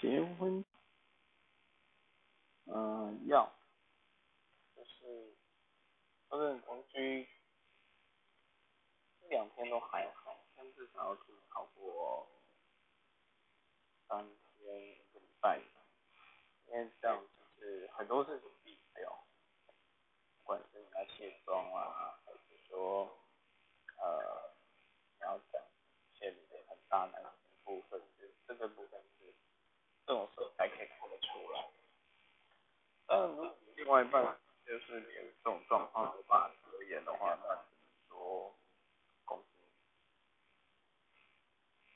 结婚，嗯，要，就是，就是同居，这两天都还好，但至少要住超过三天一个礼拜，因为这样就是很多事情避不掉，不管是你要卸妆啊，还是说，呃，你要讲一些你的很大男人部分，另外一半就是你这种状况。